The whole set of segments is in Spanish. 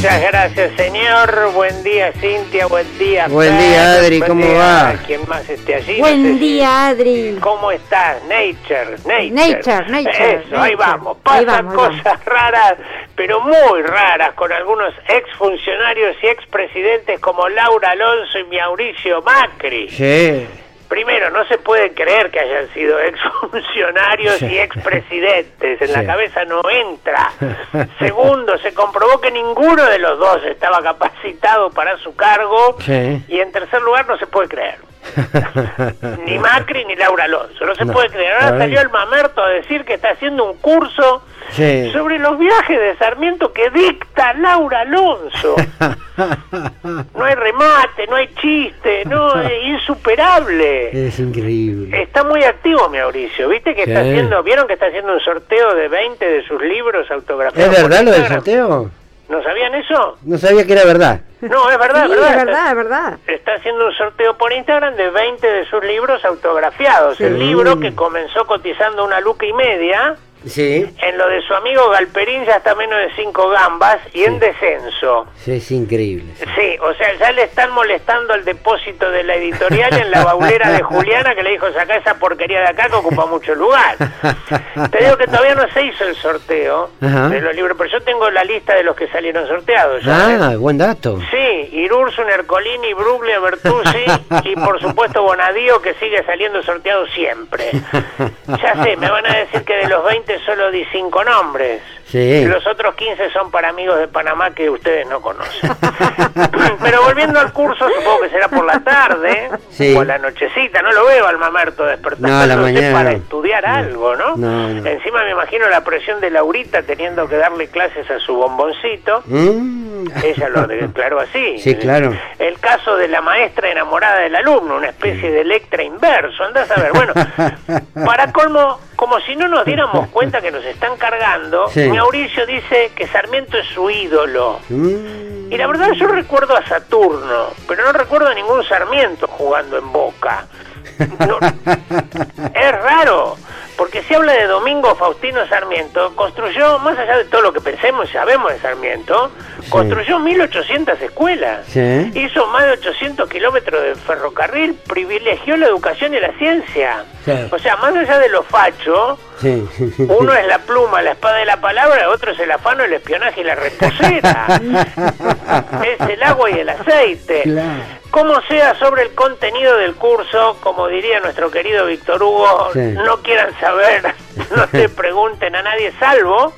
Muchas gracias, señor. Buen día, Cintia. Buen día. Buen Fer. día, Adri, Buen ¿cómo día va? a Quien más esté allí. Buen No sé si- día, Adri. ¿Cómo estás? Nature, Nature. Nature, Nature, Eso, ahí Nature. vamos. Ahí Pasan vamos, ahí cosas raras, pero muy raras, con algunos exfuncionarios y expresidentes como Laura Alonso y Mauricio Macri. Sí. Primero, no se puede creer que hayan sido exfuncionarios y expresidentes. En la cabeza no entra. Segundo, se comprobó que ninguno de los dos estaba capacitado para su cargo. Sí. Y en tercer lugar, no se puede creer. Ni Macri ni Laura Alonso. No se No. puede creer. Ahora salió el mamerto a decir que está haciendo un curso Sí. sobre los viajes de Sarmiento que dicta Laura Alonso. No hay remate, no hay chiste, no, es insuperable. Es increíble. Está muy activo Mauricio, ¿viste que está haciendo, vieron que está haciendo un sorteo de 20 de sus libros autografiados? ¿Es verdad lo del sorteo? ¿No sabían eso? No sabía que era verdad. No, es verdad, Sí, verdad. es Está- verdad, es verdad. Está haciendo un sorteo por Instagram de 20 de sus libros autografiados. El libro que comenzó cotizando una luca y media, Sí. en lo de su amigo Galperín ya está menos de 5 gambas y en descenso. Sí, es increíble. sí. O sea, ya le están molestando el depósito de la editorial en la baulera de Juliana que le dijo, saca esa porquería de acá que ocupa mucho lugar. Te digo que todavía no se hizo el sorteo Ajá. de los libros, pero yo tengo la lista de los que salieron sorteados. ya, ¿eh? Ah, buen dato. Sí, Irursun, Ercolini, Bruglia, Bertuzzi y por supuesto Bonadío que sigue saliendo sorteado siempre. Ya sé, me van a decir que de los 20 solo di 5 nombres. Sí. Los otros 15 son para amigos de Panamá que ustedes no conocen. Pero volviendo al curso, supongo que será por la tarde Sí. o a la nochecita. No lo veo al mamerto despertando No, a la mañana para no. estudiar No. algo, no. Encima me imagino la presión de Laurita teniendo que darle clases a su bomboncito. Mm. Ella lo declaró así. Sí, claro. El caso de la maestra enamorada del alumno, una especie de Electra inverso. Andás a ver. Bueno, para colmo, como si no nos diéramos cuenta que nos están cargando, Sí. Mauricio dice que Sarmiento es su ídolo. Mm. Y la verdad yo recuerdo a Saturno, pero no recuerdo a ningún Sarmiento jugando en Boca. No, es raro, porque si habla de Domingo Faustino Sarmiento, construyó, más allá de todo lo que pensemos y sabemos de Sarmiento, construyó 1800 escuelas, Sí. hizo más de 800 kilómetros de ferrocarril, privilegió la educación y la ciencia. Sí. O sea, más allá de lo facho, Sí. uno es la pluma, la espada de la palabra, otro es el afano, el espionaje y la reposera. es el agua y el aceite. Claro. Como sea sobre el contenido del curso, como diría nuestro querido Víctor Hugo, Sí. no quieran saber, no se pregunten a nadie, salvo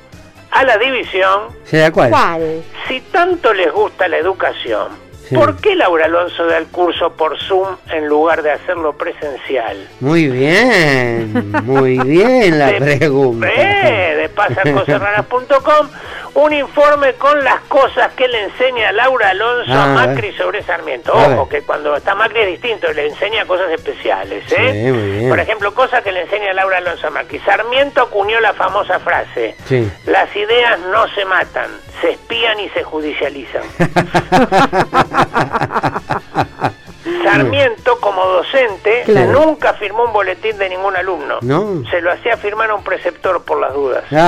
a la división, ¿Se da cuál? ¿Cuál? si tanto les gusta la educación. Sí. ¿Por qué Laura Alonso da el curso por Zoom en lugar de hacerlo presencial? Muy bien, muy bien la de, pregunta. eh, de pasacosasraras.com un informe con las cosas que le enseña Laura Alonso Ah, a a Macri sobre Sarmiento. Ojo, que cuando está Macri es distinto, le enseña cosas especiales. ¿eh? Sí. Por ejemplo, cosas que le enseña Laura Alonso a Macri. Sarmiento acuñó la famosa frase, Sí. las ideas no se matan, se espían y se judicializan. Sarmiento, como docente, Claro. nunca firmó un boletín de ningún alumno. No. Se lo hacía firmar a un preceptor por las dudas.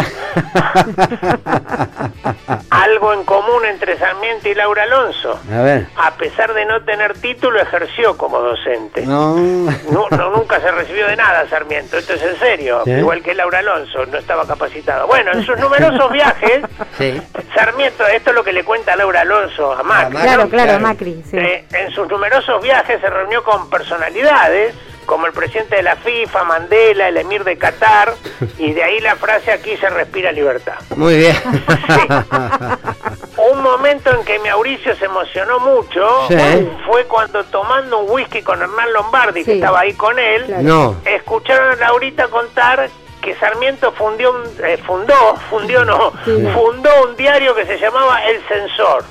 Algo en común entre Sarmiento y Laura Alonso. A ver. A pesar de no tener título, ejerció como docente. No. No, no, nunca se recibió de nada Sarmiento, esto es en serio, ¿Sí? igual que Laura Alonso, no estaba capacitado. Bueno, en sus numerosos viajes, Sí. Sarmiento, esto es lo que le cuenta Laura Alonso a Macri. Claro, ¿no? claro, Claro. Macri. Sí. Eh, en sus numerosos viajes se reunió con personalidades como el presidente de la FIFA, Mandela, el emir de Qatar, y de ahí la frase aquí se respira libertad. Muy bien. Un momento en que Mauricio se emocionó mucho Sí. fue cuando tomando un whisky con Hernán Lombardi, que estaba ahí con él, Claro. No. escucharon a Laurita contar que Sarmiento fundió un, eh, fundó, fundió no, Sí. fundó un diario que se llamaba El Censor.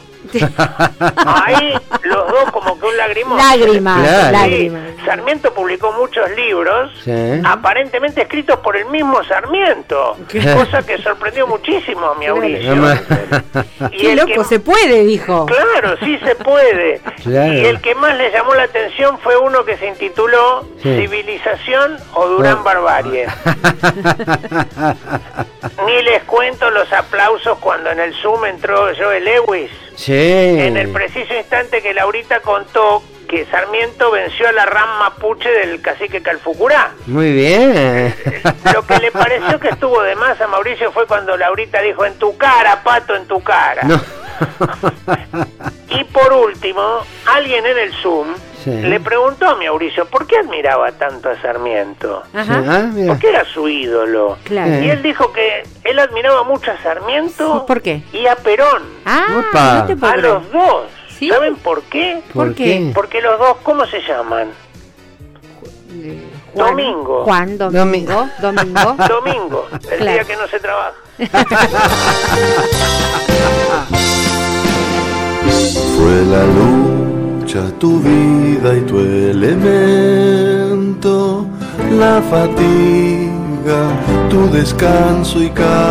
Ahí los dos como que un lagrimón. Lágrimas, Claro. Sí, lágrimas. Sarmiento publicó muchos libros, Sí. aparentemente escritos por el mismo Sarmiento, cosa que sorprendió muchísimo a Mauricio. No Y Qué el loco que- se puede, dijo. Claro, sí se puede. Claro. Y el que más le llamó la atención fue uno que se intituló Sí. Civilización o Durán Bueno. Barbarie. Ni les cuento los aplausos cuando en el Zoom entró Joel Lewis Sí. en el preciso instante que Laurita contó que Sarmiento venció a la ram mapuche del cacique Calfucurá. Muy bien. Lo que le pareció que estuvo de más a Mauricio fue cuando Laurita dijo en tu cara, pato, en tu cara. No. Y por último, alguien en el Zoom Sí. le preguntó a Mauricio por qué admiraba tanto a Sarmiento. Ajá. Ah, mira. ¿Por qué era su ídolo? Claro. Y él dijo que él admiraba mucho a Sarmiento ¿Por qué? y a Perón. Ah, no te A los dos. ¿Sí? ¿Saben por qué? ¿Por qué? Porque los dos, ¿cómo se llaman? Juan- Domingo. Juan Domingo. Domingo. Domingo, el Claro. día que no se trabaja. Fue la tu vida y tu elemento, la fatiga, tu descanso y cada